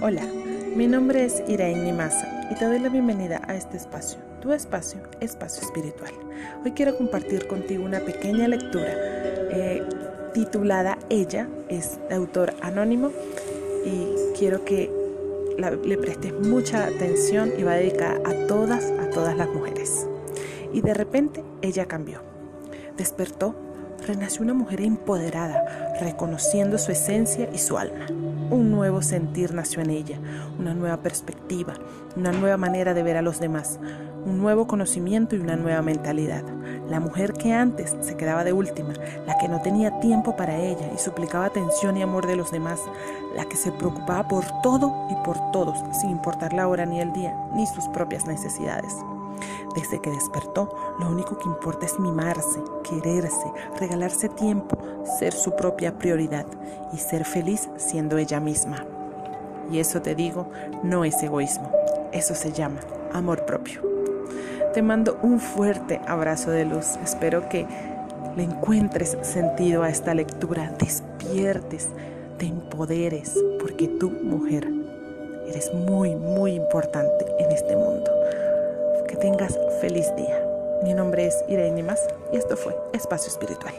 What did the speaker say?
Hola, mi nombre es Irene Maza y te doy la bienvenida a este espacio, tu espacio, espacio espiritual. Hoy quiero compartir contigo una pequeña lectura eh, titulada Ella, es de autor anónimo y quiero que le prestes mucha atención y va dedicada a todas, a todas las mujeres. Y de repente ella cambió, despertó renació una mujer empoderada, reconociendo su esencia y su alma. Un nuevo sentir nació en ella, una nueva perspectiva, una nueva manera de ver a los demás, un nuevo conocimiento y una nueva mentalidad. La mujer que antes se quedaba de última, la que no tenía tiempo para ella y suplicaba atención y amor de los demás, la que se preocupaba por todo y por todos, sin importar la hora ni el día, ni sus propias necesidades. Desde que despertó, lo único que importa es mimarse, quererse, regalarse tiempo, ser su propia prioridad y ser feliz siendo ella misma. Y eso te digo, no es egoísmo, eso se llama amor propio. Te mando un fuerte abrazo de luz, espero que le encuentres sentido a esta lectura, despiertes, te empoderes, porque tú, mujer, eres muy, muy importante en este mundo tengas feliz día. Mi nombre es Irene Más y esto fue Espacio Espiritual.